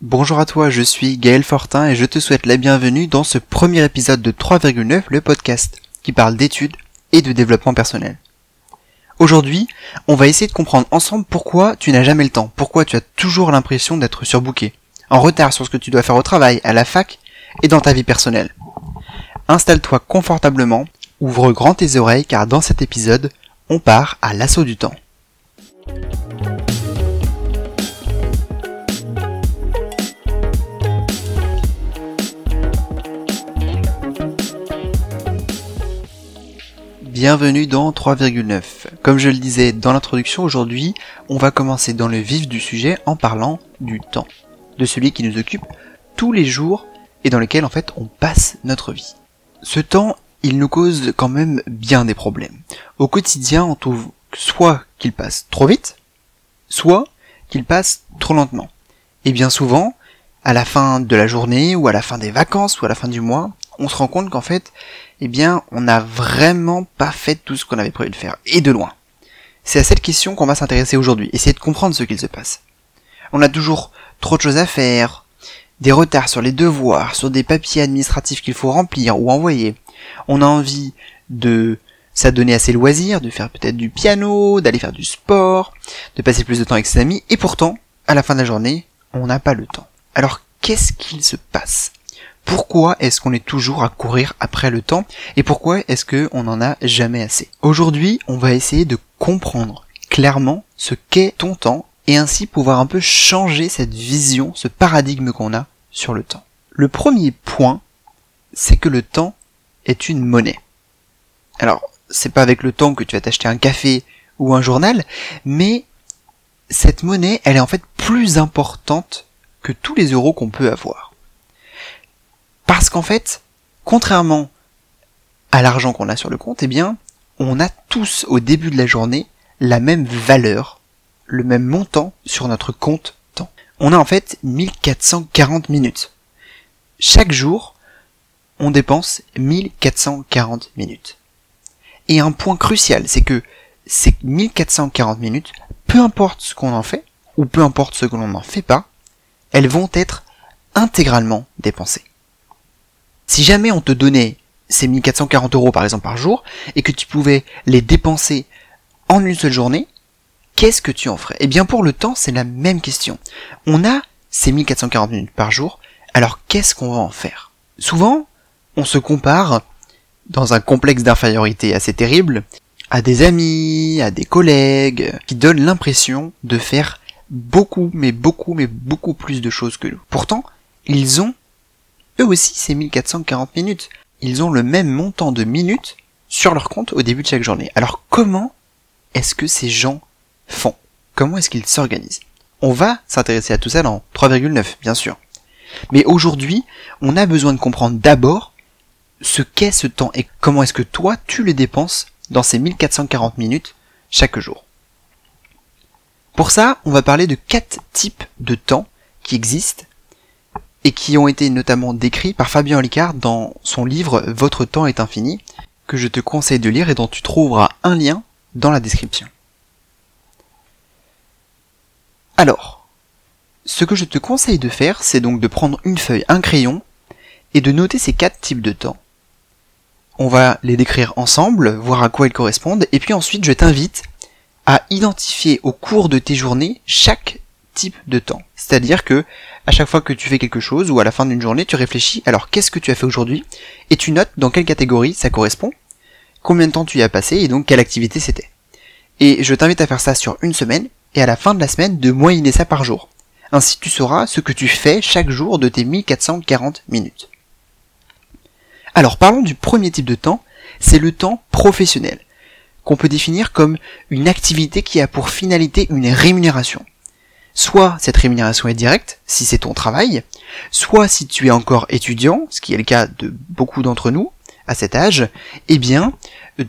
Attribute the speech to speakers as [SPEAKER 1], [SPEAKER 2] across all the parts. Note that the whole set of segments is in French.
[SPEAKER 1] Bonjour à toi, je suis Gaël Fortin et je te souhaite la bienvenue dans ce premier épisode de 3,9, le podcast, qui parle d'études et de développement personnel. Aujourd'hui, on va essayer de comprendre ensemble pourquoi tu n'as jamais le temps, pourquoi tu as toujours l'impression d'être surbooké, en retard sur ce que tu dois faire au travail, à la fac et dans ta vie personnelle. Installe-toi confortablement, ouvre grand tes oreilles car dans cet épisode, on part à l'assaut du temps. Bienvenue dans 3,9. Comme je le disais dans l'introduction, aujourd'hui, on va commencer dans le vif du sujet en parlant du temps. De celui qui nous occupe tous les jours et dans lequel en fait on passe notre vie. Ce temps, il nous cause quand même bien des problèmes. Au quotidien, on trouve soit qu'il passe trop vite, soit qu'il passe trop lentement. Et bien souvent, à la fin de la journée, ou à la fin des vacances, ou à la fin du mois, on se rend compte qu'en fait, eh bien, on n'a vraiment pas fait tout ce qu'on avait prévu de faire, et de loin. C'est à cette question qu'on va s'intéresser aujourd'hui, essayer de comprendre ce qu'il se passe. On a toujours trop de choses à faire, des retards sur les devoirs, sur des papiers administratifs qu'il faut remplir ou envoyer. On a envie de s'adonner à ses loisirs, de faire peut-être du piano, d'aller faire du sport, de passer plus de temps avec ses amis, et pourtant, à la fin de la journée, on n'a pas le temps. Alors, qu'est-ce qu'il se passe? Pourquoi est-ce qu'on est toujours à courir après le temps et pourquoi est-ce qu'on n'en a jamais assez? Aujourd'hui, on va essayer de comprendre clairement ce qu'est ton temps et ainsi pouvoir un peu changer cette vision, ce paradigme qu'on a sur le temps. Le premier point, c'est que le temps est une monnaie. Alors, c'est pas avec le temps que tu vas t'acheter un café ou un journal, mais cette monnaie, elle est en fait plus importante que tous les euros qu'on peut avoir. Parce qu'en fait, contrairement à l'argent qu'on a sur le compte, eh bien, on a tous au début de la journée la même valeur, le même montant sur notre compte temps. On a en fait 1440 minutes. Chaque jour, on dépense 1440 minutes. Et un point crucial, c'est que ces 1440 minutes, peu importe ce qu'on en fait, ou peu importe ce que l'on n'en fait pas, elles vont être intégralement dépensées. Si jamais on te donnait ces 1440 euros par exemple par jour, et que tu pouvais les dépenser en une seule journée, qu'est-ce que tu en ferais? Eh bien pour le temps, c'est la même question. On a ces 1440 minutes par jour, alors qu'est-ce qu'on va en faire? Souvent, on se compare, dans un complexe d'infériorité assez terrible, à des amis, à des collègues, qui donnent l'impression de faire beaucoup, mais beaucoup, mais beaucoup plus de choses que nous. Pourtant, ils ont eux aussi, c'est 1440 minutes. Ils ont le même montant de minutes sur leur compte au début de chaque journée. Alors comment est-ce que ces gens font? Comment est-ce qu'ils s'organisent? On va s'intéresser à tout ça dans 3,9, bien sûr. Mais aujourd'hui, on a besoin de comprendre d'abord ce qu'est ce temps et comment est-ce que toi, tu le dépenses dans ces 1440 minutes chaque jour. Pour ça, on va parler de quatre types de temps qui existent et qui ont été notamment décrits par Fabien Olicard dans son livre Votre temps est infini, que je te conseille de lire et dont tu trouveras un lien dans la description. Alors, ce que je te conseille de faire, c'est donc de prendre une feuille, un crayon, et de noter ces quatre types de temps. On va les décrire ensemble, voir à quoi ils correspondent, et puis ensuite je t'invite à identifier au cours de tes journées chaque type de temps. C'est-à-dire que à chaque fois que tu fais quelque chose ou à la fin d'une journée, tu réfléchis alors qu'est-ce que tu as fait aujourd'hui? Et tu notes dans quelle catégorie ça correspond, combien de temps tu y as passé et donc quelle activité c'était. Et je t'invite à faire ça sur une semaine et à la fin de la semaine de moyenner ça par jour. Ainsi tu sauras ce que tu fais chaque jour de tes 1440 minutes. Alors parlons du premier type de temps, c'est le temps professionnel, qu'on peut définir comme une activité qui a pour finalité une rémunération. Soit cette rémunération est directe, si c'est ton travail, soit si tu es encore étudiant, ce qui est le cas de beaucoup d'entre nous à cet âge, eh bien,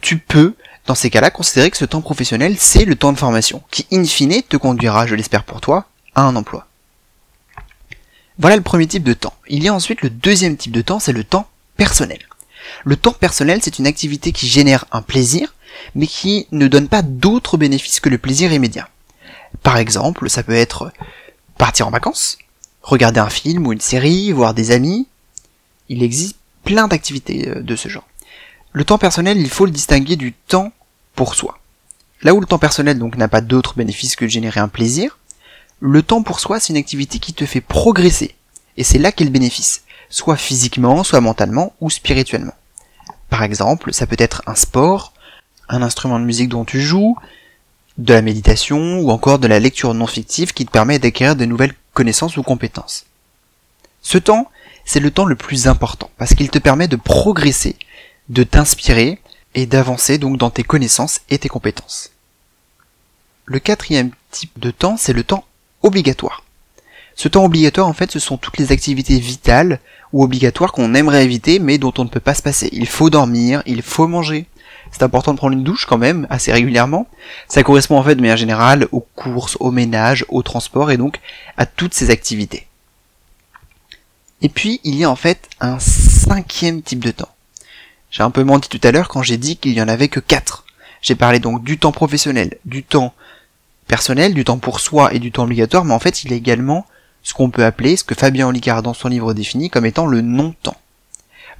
[SPEAKER 1] tu peux, dans ces cas-là, considérer que ce temps professionnel, c'est le temps de formation, qui in fine te conduira, je l'espère pour toi, à un emploi. Voilà le premier type de temps. Il y a ensuite le deuxième type de temps, c'est le temps personnel. Le temps personnel, c'est une activité qui génère un plaisir, mais qui ne donne pas d'autres bénéfices que le plaisir immédiat. Par exemple, ça peut être partir en vacances, regarder un film ou une série, voir des amis. Il existe plein d'activités euh, de ce genre. Le temps personnel, il faut le distinguer du temps pour soi. Là où le temps personnel donc n'a pas d'autre bénéfice que de générer un plaisir, le temps pour soi c'est une activité qui te fait progresser. Et c'est là qu'est le bénéfice, soit physiquement, soit mentalement ou spirituellement. Par exemple, ça peut être un sport, un instrument de musique dont tu joues, de la méditation ou encore de la lecture non fictive qui te permet d'acquérir de nouvelles connaissances ou compétences. Ce temps, c'est le temps le plus important parce qu'il te permet de progresser, de t'inspirer et d'avancer donc dans tes connaissances et tes compétences. Le quatrième type de temps, c'est le temps obligatoire. Ce temps obligatoire, en fait, ce sont toutes les activités vitales ou obligatoires qu'on aimerait éviter mais dont on ne peut pas se passer. Il faut dormir, il faut manger, c'est important de prendre une douche quand même, assez régulièrement. Ça correspond en fait de manière générale aux courses, au ménage, au transport et donc à toutes ces activités. Et puis il y a en fait un cinquième type de temps. J'ai un peu menti tout à l'heure quand j'ai dit qu'il y en avait que quatre. J'ai parlé donc du temps professionnel, du temps personnel, du temps pour soi et du temps obligatoire, mais en fait il y a également ce qu'on peut appeler, ce que Fabien Olicard dans son livre définit comme étant le non-temps.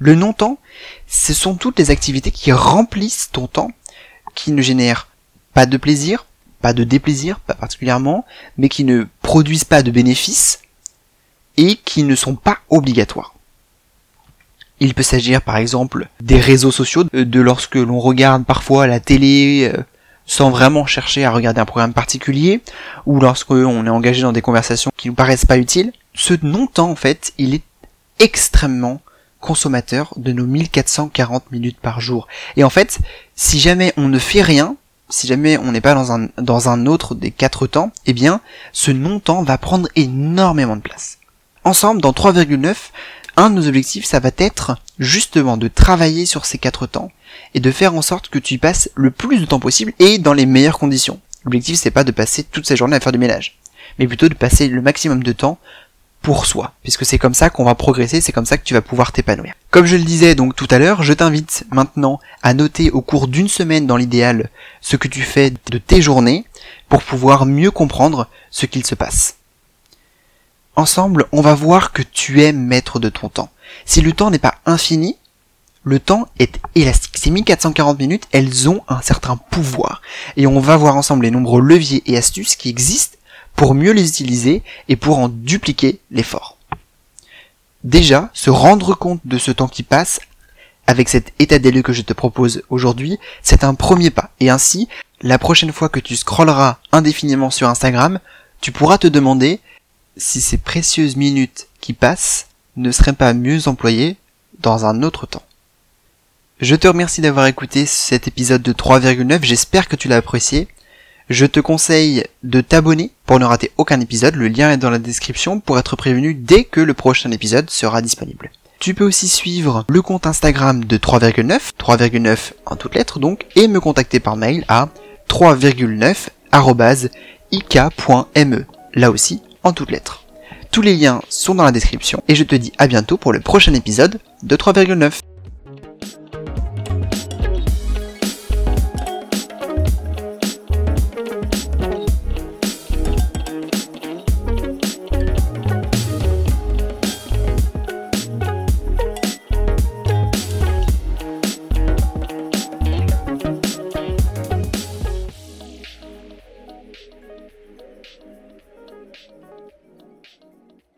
[SPEAKER 1] Le non-temps, ce sont toutes les activités qui remplissent ton temps, qui ne génèrent pas de plaisir, pas de déplaisir, pas particulièrement, mais qui ne produisent pas de bénéfices et qui ne sont pas obligatoires. Il peut s'agir par exemple des réseaux sociaux, de lorsque l'on regarde parfois la télé euh, sans vraiment chercher à regarder un programme particulier, ou lorsque on est engagé dans des conversations qui nous paraissent pas utiles. Ce non-temps en fait, il est extrêmement consommateur de nos 1440 minutes par jour. Et en fait, si jamais on ne fait rien, si jamais on n'est pas dans un, dans un autre des quatre temps, eh bien, ce non-temps va prendre énormément de place. Ensemble, dans 3,9, un de nos objectifs, ça va être justement de travailler sur ces quatre temps et de faire en sorte que tu y passes le plus de temps possible et dans les meilleures conditions. L'objectif, c'est pas de passer toute sa journée à faire du ménage, mais plutôt de passer le maximum de temps pour soi, puisque c'est comme ça qu'on va progresser, c'est comme ça que tu vas pouvoir t'épanouir. Comme je le disais donc tout à l'heure, je t'invite maintenant à noter au cours d'une semaine dans l'idéal ce que tu fais de tes journées pour pouvoir mieux comprendre ce qu'il se passe. Ensemble, on va voir que tu es maître de ton temps. Si le temps n'est pas infini, le temps est élastique. Ces 1440 minutes, elles ont un certain pouvoir. Et on va voir ensemble les nombreux leviers et astuces qui existent pour mieux les utiliser et pour en dupliquer l'effort. Déjà, se rendre compte de ce temps qui passe avec cet état des lieux que je te propose aujourd'hui, c'est un premier pas. Et ainsi, la prochaine fois que tu scrolleras indéfiniment sur Instagram, tu pourras te demander si ces précieuses minutes qui passent ne seraient pas mieux employées dans un autre temps. Je te remercie d'avoir écouté cet épisode de 3,9, j'espère que tu l'as apprécié. Je te conseille de t'abonner pour ne rater aucun épisode. Le lien est dans la description pour être prévenu dès que le prochain épisode sera disponible. Tu peux aussi suivre le compte Instagram de 3,9, 3,9 en toutes lettres donc, et me contacter par mail à 3,9 là aussi en toutes lettres. Tous les liens sont dans la description et je te dis à bientôt pour le prochain épisode de 3,9.